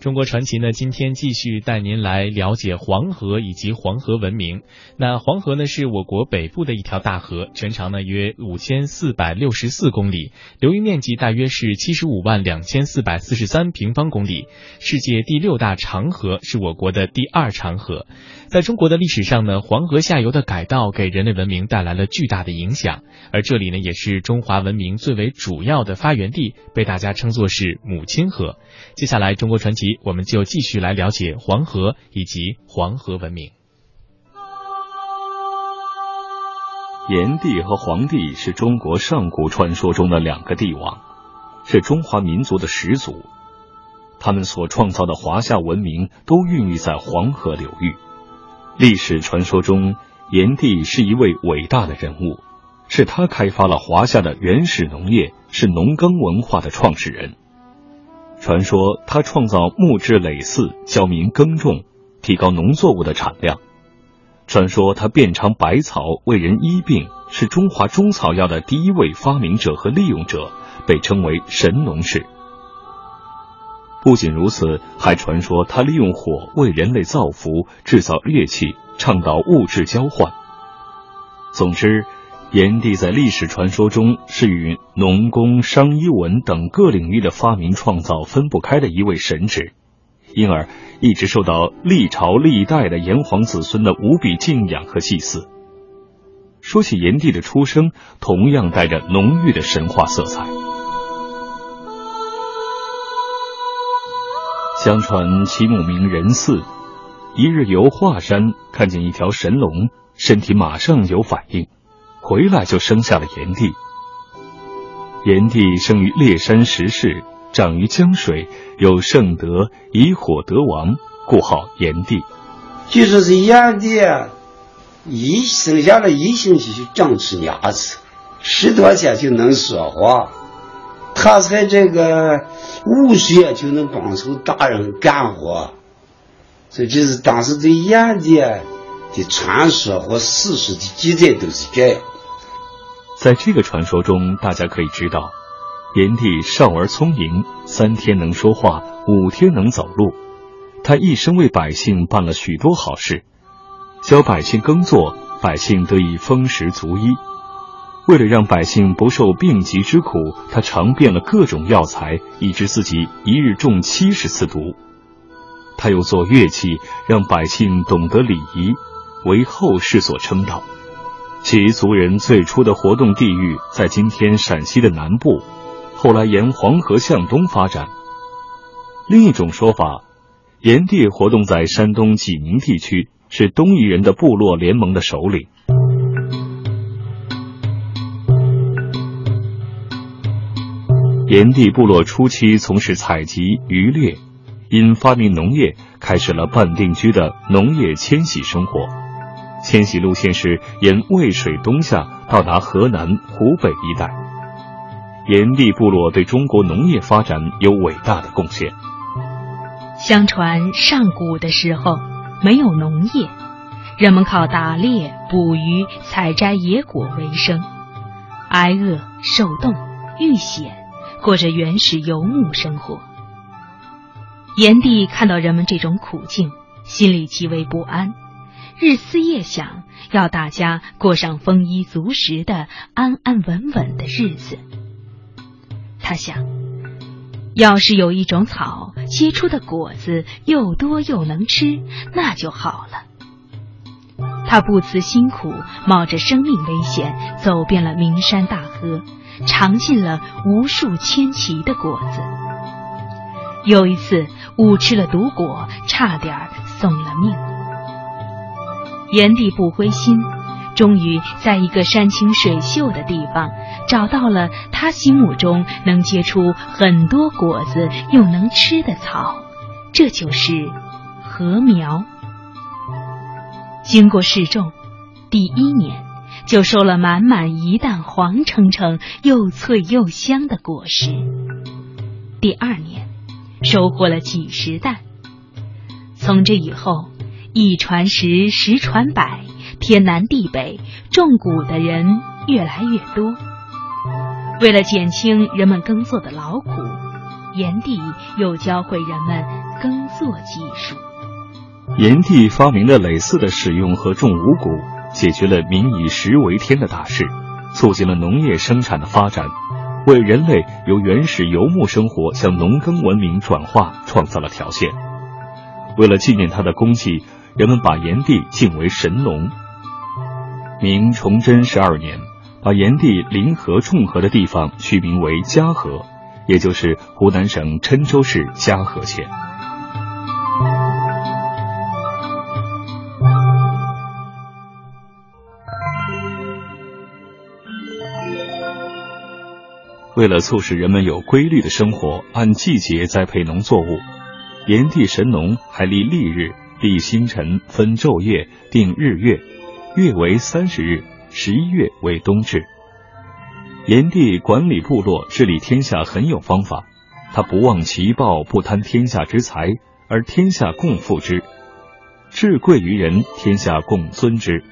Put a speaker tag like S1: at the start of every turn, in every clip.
S1: 中国传奇呢，今天继续带您来了解黄河以及黄河文明。那黄河呢，是我国北部的一条大河，全长呢约五千四百六十四公里，流域面积大约是七十五万两千四百四十三平方公里，世界第六大长河，是我国的第二长河。在中国的历史上呢，黄河下游的改道给人类文明带来了巨大的影响，而这里呢，也是中华文明最为主要的发源地，被大家称作是母亲河。接下来，中国传奇。我们就继续来了解黄河以及黄河文明。
S2: 炎帝和黄帝是中国上古传说中的两个帝王，是中华民族的始祖。他们所创造的华夏文明都孕育在黄河流域。历史传说中，炎帝是一位伟大的人物，是他开发了华夏的原始农业，是农耕文化的创始人。传说他创造木质耒耜，教民耕种，提高农作物的产量。传说他遍尝百草，为人医病，是中华中草药的第一位发明者和利用者，被称为神农氏。不仅如此，还传说他利用火为人类造福，制造乐器，倡导物质交换。总之。炎帝在历史传说中是与农工商医文等各领域的发明创造分不开的一位神祇，因而一直受到历朝历代的炎黄子孙的无比敬仰和祭祀。说起炎帝的出生，同样带着浓郁的神话色彩。相传其母名仁嗣，一日游华山，看见一条神龙，身体马上有反应。回来就生下了炎帝。炎帝生于烈山石室，长于江水，有圣德，以火得王，故号炎帝。
S3: 据说是炎帝一生下来一星期就长出牙齿，十多天就能说话。他在这个五岁就能帮助大人干活，所以就是当时对炎帝的传说和史书的记载都是这样。
S2: 在这个传说中，大家可以知道，炎帝少而聪颖，三天能说话，五天能走路。他一生为百姓办了许多好事，教百姓耕作，百姓得以丰食足衣。为了让百姓不受病疾之苦，他尝遍了各种药材，以致自己一日中七十次毒。他又做乐器，让百姓懂得礼仪，为后世所称道。其族人最初的活动地域在今天陕西的南部，后来沿黄河向东发展。另一种说法，炎帝活动在山东济宁地区，是东夷人的部落联盟的首领。炎帝部落初期从事采集渔猎，因发明农业，开始了半定居的农业迁徙生活。迁徙路线是沿渭水东下，到达河南、湖北一带。炎帝部落对中国农业发展有伟大的贡献。
S4: 相传上古的时候没有农业，人们靠打猎、捕鱼、采摘野果为生，挨饿、受冻、遇险，过着原始游牧生活。炎帝看到人们这种苦境，心里极为不安。日思夜想，要大家过上丰衣足食的安安稳稳的日子。他想，要是有一种草结出的果子又多又能吃，那就好了。他不辞辛苦，冒着生命危险，走遍了名山大河，尝尽了无数千奇的果子。有一次误吃了毒果，差点送了命。炎帝不灰心，终于在一个山清水秀的地方找到了他心目中能结出很多果子又能吃的草，这就是禾苗。经过试种，第一年就收了满满一担黄澄澄、又脆又香的果实。第二年，收获了几十担。从这以后。一传十，十传百，天南地北种谷的人越来越多。为了减轻人们耕作的劳苦，炎帝又教会人们耕作技术。
S2: 炎帝发明的耒耜的使用和种五谷，解决了民以食为天的大事，促进了农业生产的发展，为人类由原始游牧生活向农耕文明转化创造了条件。为了纪念他的功绩，人们把炎帝敬为神农。明崇祯十二年，把炎帝临河种河的地方取名为嘉禾，也就是湖南省郴州市嘉禾县。为了促使人们有规律的生活，按季节栽培农作物，炎帝神农还立历日、立星辰、分昼夜、定日月，月为三十日，十一月为冬至。炎帝管理部落、治理天下很有方法，他不忘其暴，不贪天下之财，而天下共富之；至贵于人，天下共尊之。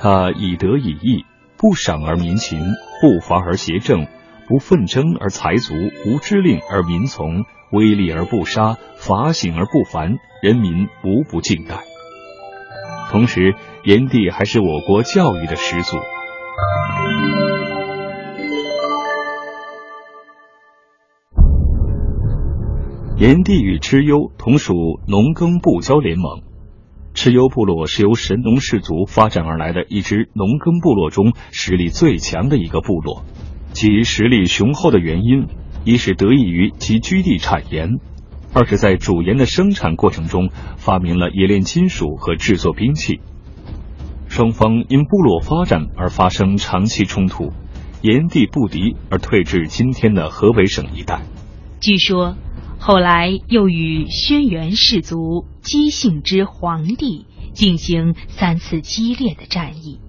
S2: 他以德以义，不赏而民勤，不伐而邪政。不奋争而财足，无知令而民从，威力而不杀，法醒而不凡，人民无不敬戴。同时，炎帝还是我国教育的始祖。炎帝与蚩尤同属农耕部交联盟，蚩尤部落是由神农氏族发展而来的一支农耕部落中实力最强的一个部落。其实力雄厚的原因，一是得益于其居地产盐，二是在主盐的生产过程中发明了冶炼金属和制作兵器。双方因部落发展而发生长期冲突，炎帝不敌而退至今天的河北省一带。
S4: 据说后来又与轩辕氏族姬姓之皇帝进行三次激烈的战役。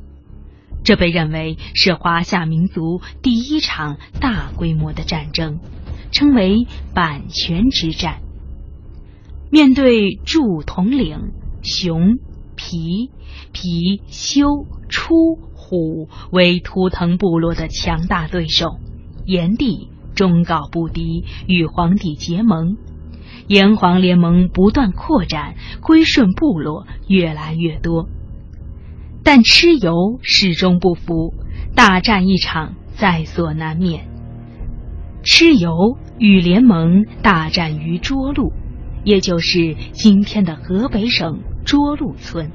S4: 这被认为是华夏民族第一场大规模的战争，称为阪泉之战。面对筑统领熊、皮、皮、修、出、虎为图腾部落的强大对手，炎帝忠告不敌，与皇帝结盟。炎黄联盟不断扩展，归顺部落越来越多。但蚩尤始终不服，大战一场在所难免。蚩尤与联盟大战于涿鹿，也就是今天的河北省涿鹿村。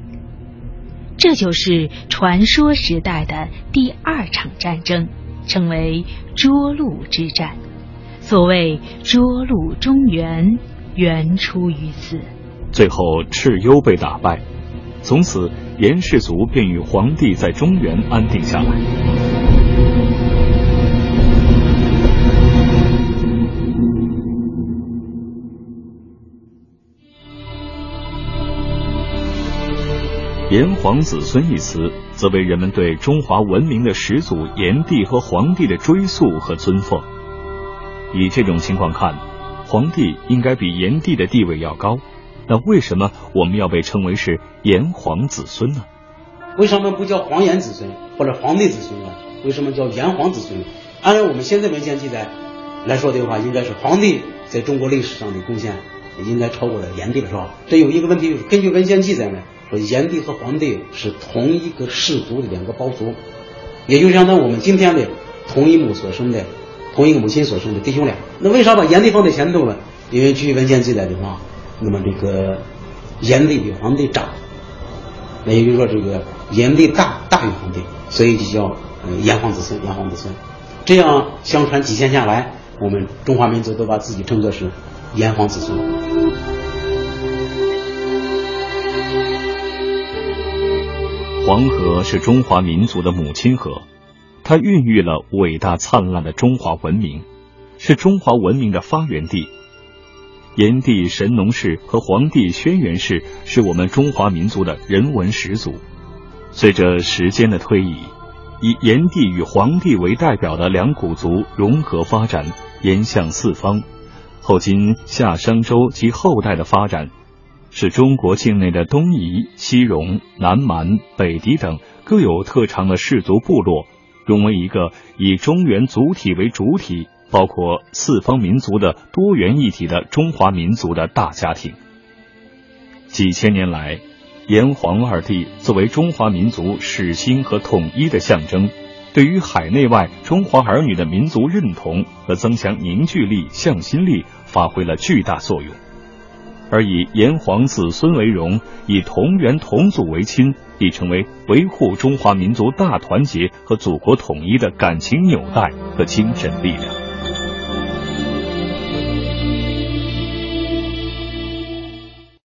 S4: 这就是传说时代的第二场战争，称为涿鹿之战。所谓涿鹿中原，原出于此。
S2: 最后，蚩尤被打败。从此，严氏族便与皇帝在中原安定下来。炎黄子孙一词，则为人们对中华文明的始祖炎帝和黄帝的追溯和尊奉。以这种情况看，黄帝应该比炎帝的地位要高。那为什么我们要被称为是炎黄子孙呢？
S3: 为什么不叫黄炎子孙或者黄帝子孙呢？为什么叫炎黄子孙？按照我们现在文献记载来说的话，应该是黄帝在中国历史上的贡献应该超过了炎帝了，是吧？这有一个问题，就是根据文献记载呢，说炎帝和黄帝是同一个氏族的两个胞族，也就相当于我们今天的同一母所生的、同一个母亲所生的弟兄俩。那为啥把炎帝放在前头呢？因为据文献记载的话。那么这个炎帝比黄帝长，那也就是说这个炎帝大大于皇帝，所以就叫炎黄子孙，炎黄子孙。这样相传几千下来，我们中华民族都把自己称作是炎黄子孙。
S2: 黄河是中华民族的母亲河，它孕育了伟大灿烂的中华文明，是中华文明的发源地。炎帝神农氏和黄帝轩辕氏是我们中华民族的人文始祖。随着时间的推移，以炎帝与黄帝为代表的两古族融合发展，延向四方。后今夏商周及后代的发展，使中国境内的东夷、西戎、南蛮、北狄等各有特长的氏族部落，融为一个以中原族体为主体。包括四方民族的多元一体的中华民族的大家庭。几千年来，炎黄二帝作为中华民族始兴和统一的象征，对于海内外中华儿女的民族认同和增强凝聚力、向心力发挥了巨大作用。而以炎黄子孙为荣，以同源同祖为亲，已成为维护中华民族大团结和祖国统一的感情纽带和精神力量。